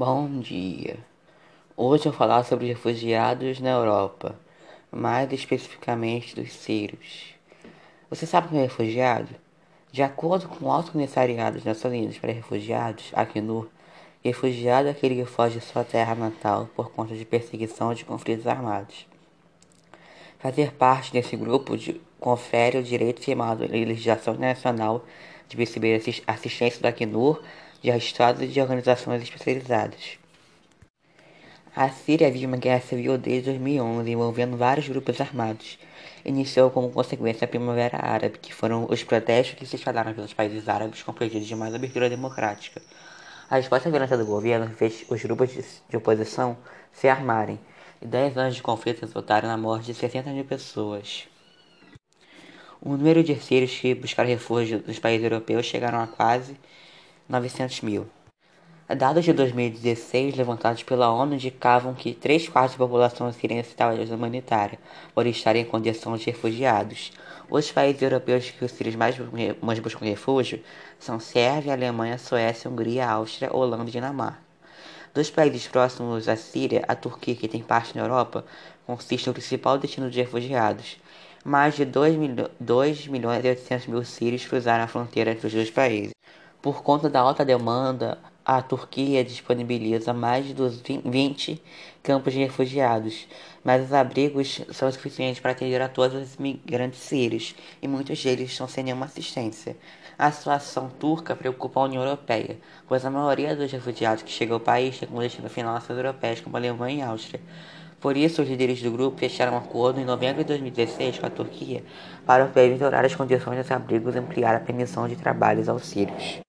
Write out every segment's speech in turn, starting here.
Bom dia. Hoje eu vou falar sobre refugiados na Europa, mais especificamente dos sírios. Você sabe o que é refugiado? De acordo com o Alto Comissariado das Nações Unidas para Refugiados, Acnur, refugiado é aquele que foge de sua terra natal por conta de perseguição de conflitos armados. Fazer parte desse grupo de, confere o direito firmado em legislação nacional de receber assistência do Acnur de estados e de organizações especializadas. A Síria vive uma guerra civil desde 2011, envolvendo vários grupos armados. Iniciou como consequência a Primavera Árabe, que foram os protestos que se espalharam pelos países árabes com pedidos de mais abertura democrática. A resposta violenta do governo fez os grupos de oposição se armarem, e dez anos de conflito resultaram na morte de 60 mil pessoas. O número de sírios que buscaram refúgio nos países europeus chegaram a quase 900 mil. Dados de 2016 levantados pela ONU indicavam que 3 quartos da população síria necessitava de ajuda humanitária, por estarem em condição de refugiados. Os países europeus que os sírios mais, mais buscam refúgio são Sérvia, Alemanha, Suécia, Hungria, Áustria, Holanda e Dinamarca. Dos países próximos à Síria, a Turquia, que tem parte na Europa, consiste no principal destino de refugiados. Mais de 2, milho 2 milhões e 800 mil sírios cruzaram a fronteira entre os dois países. Por conta da alta demanda, a Turquia disponibiliza mais de 20 campos de refugiados, mas os abrigos são suficientes para atender a todos os imigrantes sírios e muitos deles estão sem nenhuma assistência. A situação turca preocupa a União Europeia, pois a maioria dos refugiados que chegam ao país tem como destino final nações europeias como a Alemanha e a Áustria. Por isso, os líderes do grupo fecharam um acordo em novembro de 2016 com a Turquia para melhorar as condições dos abrigos e ampliar a permissão de trabalhos aos sírios.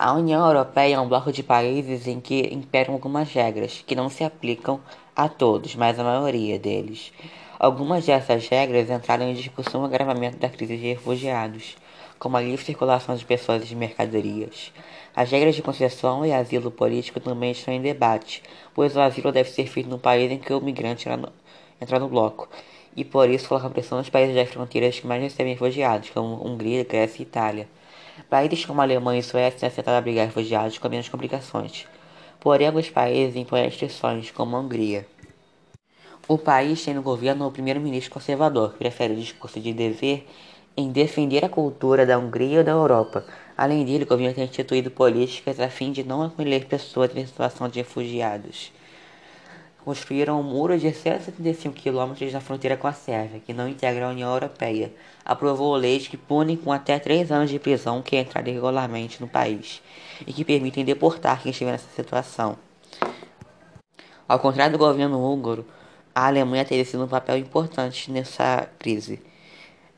A União Europeia é um bloco de países em que imperam algumas regras que não se aplicam a todos, mas a maioria deles. Algumas dessas regras entraram em discussão no agravamento da crise de refugiados, como a livre circulação de pessoas e de mercadorias. As regras de concessão e asilo político também estão em debate, pois o asilo deve ser feito no país em que o migrante entra no bloco, e por isso coloca pressão nos países das fronteiras que mais recebem refugiados, como Hungria, Grécia e Itália. Países como a Alemanha e Suécia aceitado abrigar refugiados com menos complicações. Porém, alguns países impõem restrições, como a Hungria. O país tem no governo o primeiro-ministro conservador, que prefere o discurso de dever em defender a cultura da Hungria ou da Europa. Além dele, o governo tem instituído políticas a fim de não acolher pessoas em situação de refugiados construíram um muro de 175 quilômetros na fronteira com a Sérvia, que não integra a União Europeia. Aprovou leis que punem com até três anos de prisão quem entrar irregularmente no país e que permitem deportar quem estiver nessa situação. Ao contrário do governo húngaro, a Alemanha teria sido um papel importante nessa crise.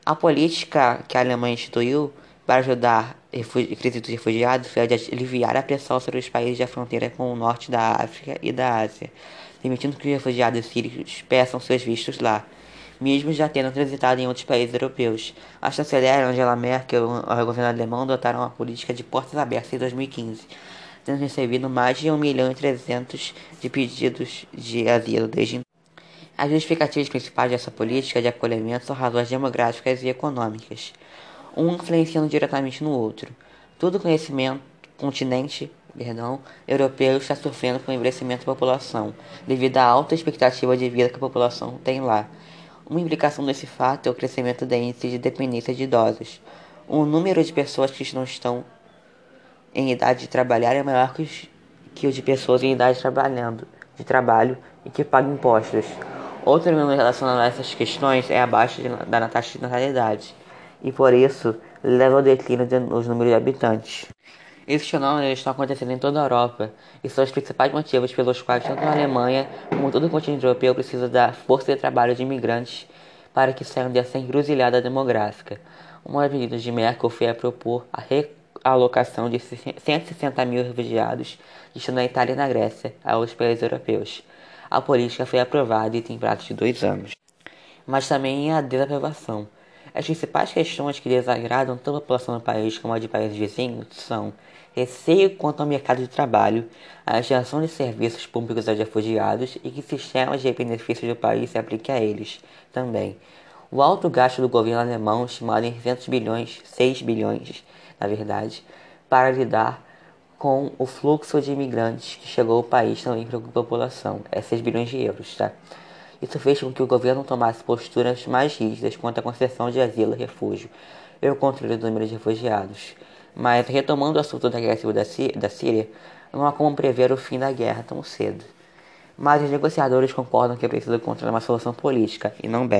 A política que a Alemanha instituiu para ajudar a crise dos refugiados foi a de aliviar a pressão sobre os países da fronteira com o norte da África e da Ásia permitindo que os refugiados sírios peçam seus vistos lá, mesmo já tendo transitado em outros países europeus. A chanceler Angela Merkel e o governo alemão adotaram uma política de portas abertas em 2015, tendo recebido mais de 1 milhão e 300 de pedidos de asilo desde então. As justificativas principais dessa política de acolhimento são razões demográficas e econômicas, um influenciando diretamente no outro. Todo conhecimento continente perdão, europeu está sofrendo com o envelhecimento da população, devido à alta expectativa de vida que a população tem lá. Uma implicação desse fato é o crescimento da índice de dependência de idosos. O número de pessoas que não estão em idade de trabalhar é maior que, os, que o de pessoas em idade trabalhando, de trabalho e que pagam impostos. Outro elemento relacionado a essas questões é a baixa de, da taxa de natalidade, e por isso leva ao declínio dos números de habitantes. Esses fenômenos estão acontecendo em toda a Europa e são os principais motivos pelos quais tanto a Alemanha como todo o continente europeu precisa da força de trabalho de imigrantes para que saiam dessa encruzilhada demográfica. Uma das medidas de Merkel foi a propor a realocação de 160 mil refugiados destinando a Itália e na Grécia aos países europeus. A política foi aprovada e tem prazo de dois anos. Mas também a desaprovação. As principais questões que desagradam tanto a população do país como a de países vizinhos são receio quanto ao mercado de trabalho, a geração de serviços públicos aos refugiados e que sistemas de benefícios do país se apliquem a eles também. O alto gasto do governo alemão, estimado em 200 bilhões, 6 bilhões, na verdade, para lidar com o fluxo de imigrantes que chegou ao país também preocupa a população. É 6 bilhões de euros, tá? Isso fez com que o governo tomasse posturas mais rígidas quanto à concessão de asilo e refúgio e o controle do número de refugiados. Mas, retomando o assunto da guerra civil da Síria, não há como prever o fim da guerra tão cedo. Mas os negociadores concordam que é preciso encontrar uma solução política e não bélica.